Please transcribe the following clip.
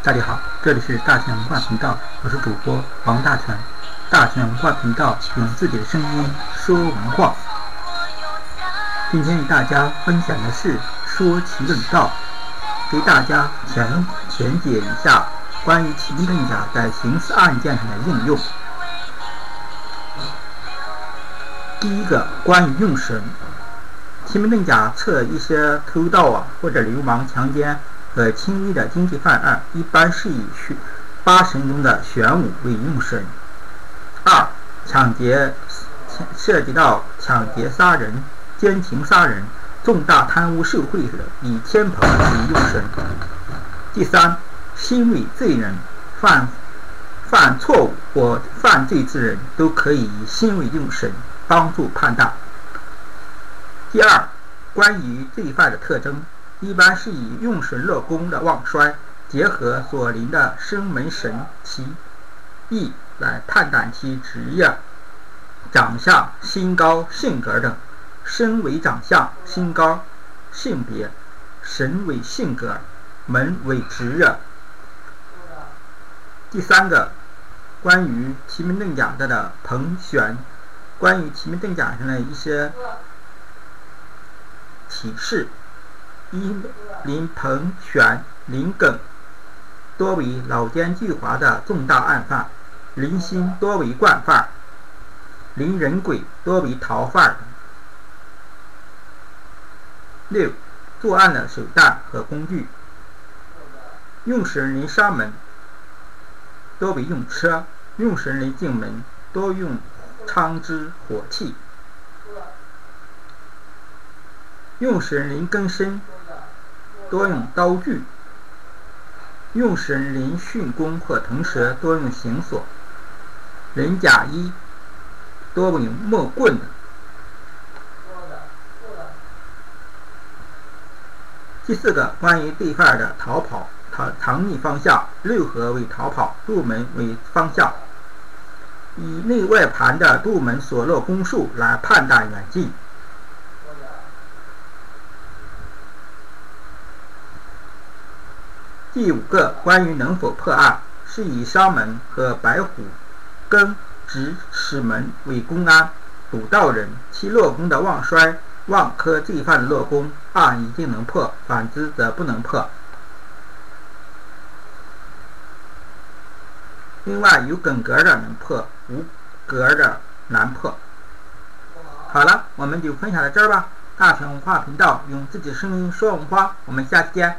大家好，这里是大全文化频道，我是主播王大全。大全文化频道用自己的声音说文化。今天与大家分享的是说奇论道，给大家前讲解一下关于奇门遁甲在刑事案件上的应用。第一个，关于用神，奇门遁甲测一些偷盗啊或者流氓强奸。和轻微的经济犯案，一般是以玄八神中的玄武为用神。二、抢劫涉及到抢劫杀人、奸情杀人、重大贪污受贿者，以天蓬为用神。第三，心为罪人，犯犯错误或犯罪之人都可以以心为用神，帮助判断。第二，关于罪犯的特征。一般是以用神乐宫的旺衰，结合所临的生门神其意来判断其职业、长相、身高、性格等。身为长相，身高、性别；神为性格，门为职业。第三个，关于奇门遁甲的的彭玄，关于奇门遁甲上的一些启示。一林彭玄林耿多为老奸巨猾的重大案犯，林心多为惯犯，林仁贵多为逃犯。六作案的手段和工具，用神人上门多为用车，用神林进门多用枪支火器，用神人更深。多用刀具，用神人训弓或腾蛇多用绳索，人甲一多用木棍。第四个，关于对犯的逃跑，逃藏匿方向，六合为逃跑，入门为方向，以内外盘的入门所落弓数来判断远近。第五个，关于能否破案，是以商门和白虎艮直使门为公安堵道人，其落宫的旺衰，旺科罪犯落宫，案一定能破；反之则不能破。另外，有梗格的能破，无格的难破。好了，我们就分享到这儿吧。大成文化频道用自己声音说文化，我们下期见。